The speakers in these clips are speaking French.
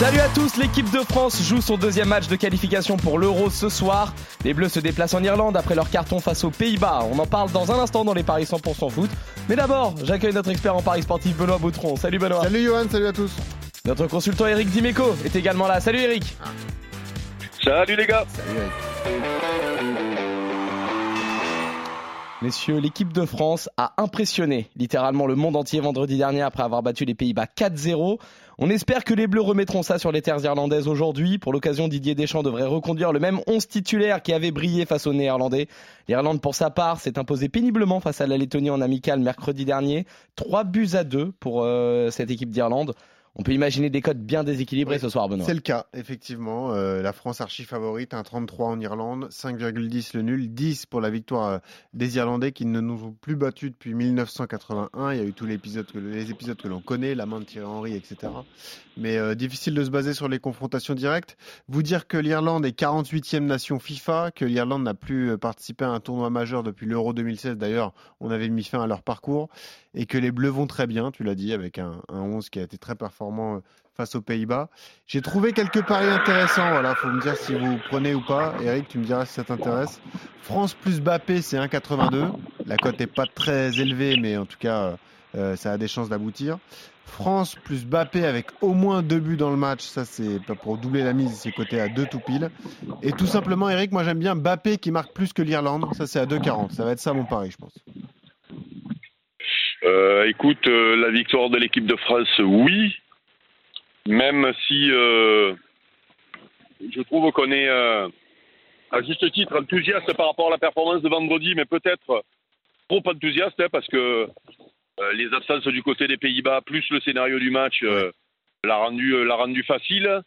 Salut à tous, l'équipe de France joue son deuxième match de qualification pour l'Euro ce soir. Les Bleus se déplacent en Irlande après leur carton face aux Pays-Bas. On en parle dans un instant dans les paris 100% foot. Mais d'abord, j'accueille notre expert en paris sportif Benoît Boutron. Salut Benoît. Salut Johan, salut à tous. Notre consultant Eric Dimeco est également là. Salut Eric. Salut les gars. Salut Eric. Messieurs, l'équipe de France a impressionné littéralement le monde entier vendredi dernier après avoir battu les Pays-Bas 4-0. On espère que les Bleus remettront ça sur les terres irlandaises aujourd'hui. Pour l'occasion, Didier Deschamps devrait reconduire le même 11 titulaire qui avait brillé face aux Néerlandais. L'Irlande, pour sa part, s'est imposée péniblement face à la Lettonie en amical mercredi dernier. 3 buts à 2 pour euh, cette équipe d'Irlande. On peut imaginer des codes bien déséquilibrés Oui, ce soir, Benoît. C'est le cas, effectivement. Euh, la France archi favorite, un 33 en Irlande, 5,10 le nul, 10 pour la victoire euh, des Irlandais qui ne nous ont plus battus depuis 1981. Il y a eu tous les épisodes que, les épisodes que l'on connaît, la main de Thierry Henry, etc. Mais euh, difficile de se baser sur les confrontations directes. Vous dire que l'Irlande est 48e nation FIFA, que l'Irlande n'a plus participé à un tournoi majeur depuis l'Euro 2016. D'ailleurs, on avait mis fin à leur parcours. Et que les Bleus vont très bien, tu l'as dit, avec un, un 11 qui a été très performant euh, face aux Pays-Bas. J'ai trouvé quelques paris intéressants. Voilà, faut me dire si vous prenez ou pas. Eric, tu me diras si ça t'intéresse. France plus Bappé, c'est 1,82. La cote n'est pas très élevée, mais en tout cas, euh, euh, ça a des chances d'aboutir. France plus Bappé avec au moins deux buts dans le match, ça c'est pour doubler la mise, c'est coté à 2 tout pile. Et tout simplement, Eric, moi j'aime bien Bappé qui marque plus que l'Irlande, ça c'est à 2,40. Ça va être ça mon pari, je pense. Écoute, la victoire de l'équipe de France, oui. Même si euh, je trouve qu'on est euh, à juste titre enthousiaste par rapport à la performance de vendredi, mais peut-être trop enthousiaste hein, parce que euh, les absences du côté des Pays-Bas plus le scénario du match l'a rendu l'a rendu facile.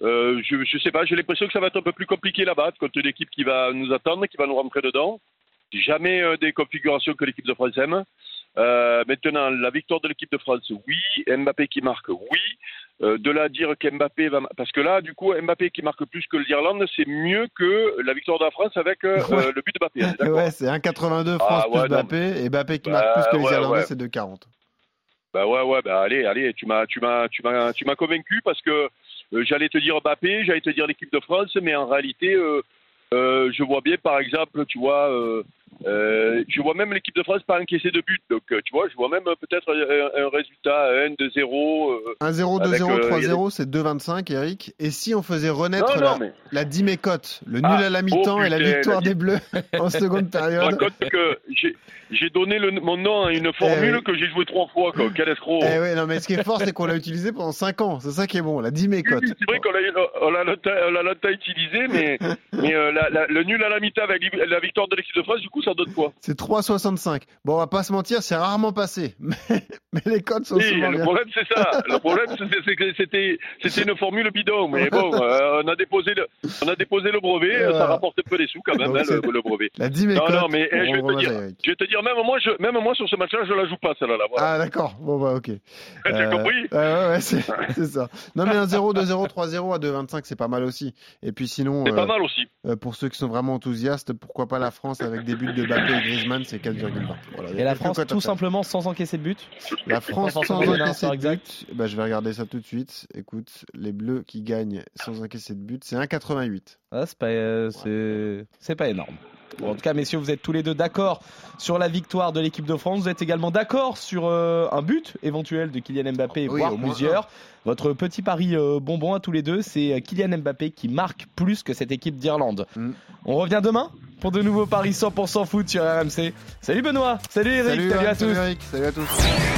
Je, je sais pas, j'ai l'impression que ça va être un peu plus compliqué là-bas contre l'équipe qui va nous attendre, qui va nous rentrer dedans. Jamais des configurations que l'équipe de France aime. Maintenant, la victoire de l'équipe de France, oui. Mbappé qui marque, oui. Euh, de là à dire qu'Mbappé va... Parce que là, du coup, Mbappé qui marque plus que l'Irlande, c'est mieux que la victoire de la France avec euh, Ouais. euh, le but de Mbappé. d'accord Ouais, c'est 1,82 France Ah, ouais, plus non, Bappé et Bappé qui Bah, marque plus que les Irlandais, c'est 2,40. Bah ouais, ouais, bah allez, allez, tu m'as, tu m'as, tu m'as, tu m'as convaincu parce que euh, j'allais te dire Mbappé, j'allais te dire l'équipe de France, mais en réalité, je vois bien, par exemple, tu vois, euh, je vois même l'équipe de France pas encaisser de but, donc euh, tu vois, je vois même euh, peut-être un, un résultat 1 de 0. euh, 1-0, Avec, 2-0, euh, 3-0, c'est 2,25 Eric. Et si on faisait renaître Non, la, mais la dimécote, le nul Ah, à la mi-temps oh, et la victoire la des Bleus en seconde période que j'ai, donné le, mon nom à une formule oui. que j'ai joué trois fois, quoi. Quel escroc. Eh non, mais ce qui est fort, c'est qu'on l'a utilisé pendant 5 ans. C'est ça qui est bon, la dimécote. Oui, C'est vrai qu'on l'a, on l'a longtemps, utilisé, mais, mais euh, la- la- le nul à la mi-temps avec la victoire de l'équipe de France, du coup, ça donne quoi C'est 3,65. Bon, on va pas se mentir, c'est rarement passé. Mais, mais les codes sont Oui, souvent le bien. problème c'est ça. Le problème c'est que c'était c'était une formule bidon, mais bon, euh, on a déposé le on a déposé le brevet, Et voilà. ça rapporte un peu des sous quand même hein, le, brevet. La. Non non, mais eh, je vais te dire, je vais te dire même moi je même moi sur ce match-là je la joue pas celle-là. Voilà. Ah, d'accord. Bon, bah, ok. T'as Euh, compris Ouais, ouais, ouais, c'est ça. Non, mais un 0, 2-0, 3-0 à 2,25, c'est pas mal aussi. Et puis sinon, C'est euh, pas mal aussi. euh, pour ceux qui sont vraiment enthousiastes, pourquoi pas la France avec des buts de Mbappé et Griezmann, c'est 4,20. Voilà, il y a Et la France, tout simplement, sans encaisser de but. La France Sans encaisser de exact. but. Bah, je vais regarder ça tout de suite. Écoute, les Bleus qui gagnent sans encaisser de but, c'est 1,88. Ah, c'est pas, euh, c'est- c'est pas énorme. Bon, en tout cas, messieurs, vous êtes tous les deux d'accord sur la victoire de l'équipe de France. Vous êtes également d'accord sur euh, un but éventuel de Kylian Mbappé, Oui, voire plusieurs. Votre petit pari euh, bonbon à tous les deux, c'est euh, Kylian Mbappé qui marque plus que cette équipe d'Irlande. Mm. On revient demain pour de nouveaux paris 100% foot sur RMC. Salut Benoît, salut Eric, salut, à tous. Eric, salut à tous.